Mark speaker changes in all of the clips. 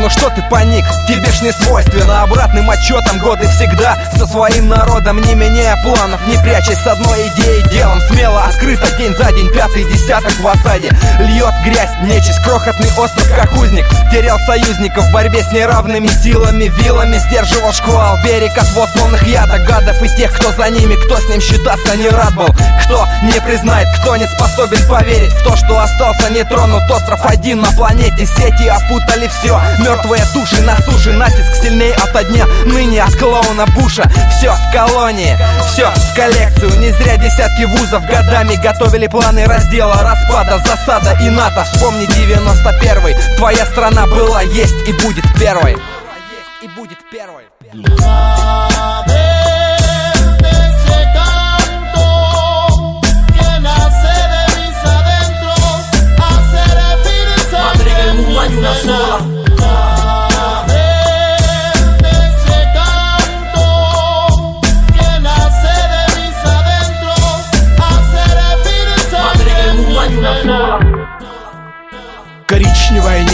Speaker 1: ну что ты паник? Тебе ж не свойственно Обратным отчетом годы всегда Со своим народом, не меняя планов Не прячась с одной идеей делом Смело, открыто, день за день Пятый десяток в осаде. Льет грязь, нечисть, крохотный остров, как узник. Терял союзников в борьбе с неравными силами Вилами. Сдерживал шквал Берег от водных ядов Гадов и тех, кто за ними Кто с ним считаться не рад был. Кто не признает, кто не способен поверить В то, что остался нетронут. Остров один на планете Сети опутали все Мертвые души на суше Натиск сильнее от дня. Ныне от клоуна Буша. Все в колонии, все в коллекцию. Не зря десятки вузов годами Готовили планы раздела, распада, засада и НАТО. Вспомни 91-й Твоя страна была, есть и будет первой. И будет первой.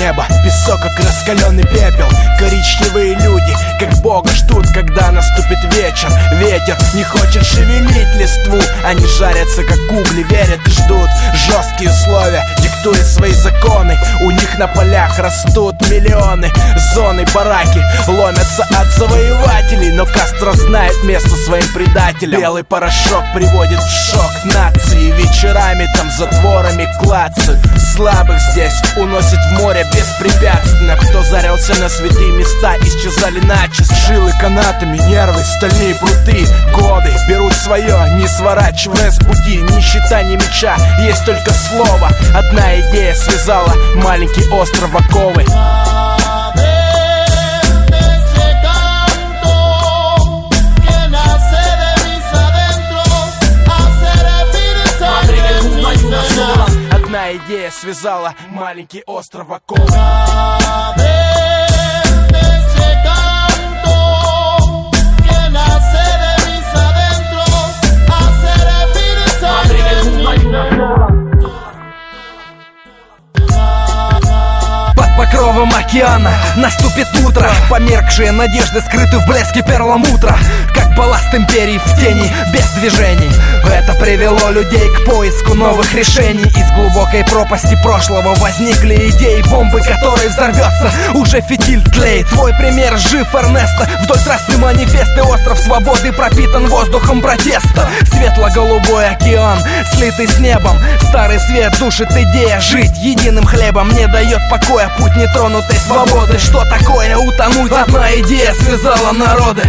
Speaker 2: Небо, песок как раскаленный пепел. Коричневые люди, как бога ждут, когда наступит вечер. Ветер не хочет шевелить листву Они жарятся, как угли, верят и ждут. Жесткие условия, диктуя свои законы. У них на полях растут миллионы. Зоны, бараки ломятся от завоевателей. Но Кастро знает место своим предателям. Белый порошок приводит в шок нации. Вечерами там затворами клацают Слабых здесь уносит в море беспрепятственно. Кто зарился на святые места, исчезали начис Жилы канатами, нервы, стальные пруты Годы берут свое, не сворачивая с пути. Ни щита, ни меча, есть только слово. Одна идея связала маленький остров оковы идея связала маленький остров около.
Speaker 1: покровом океана Наступит утро Померкшие надежды скрыты в блеске перламутра балласт империи в тени, без движений. Это привело людей к поиску новых решений. Из глубокой пропасти прошлого возникли идеи Бомбы, которой взорвется уже фитиль тлеет. Твой пример жив, Эрнесто. Вдоль трассы манифесты Остров свободы пропитан воздухом протеста. Светло-голубой океан, слитый с небом. Старый свет душит идея жить единым хлебом. Не дает покоя путь нетронутой свободы. Что такое утонуть? Одна идея связала народы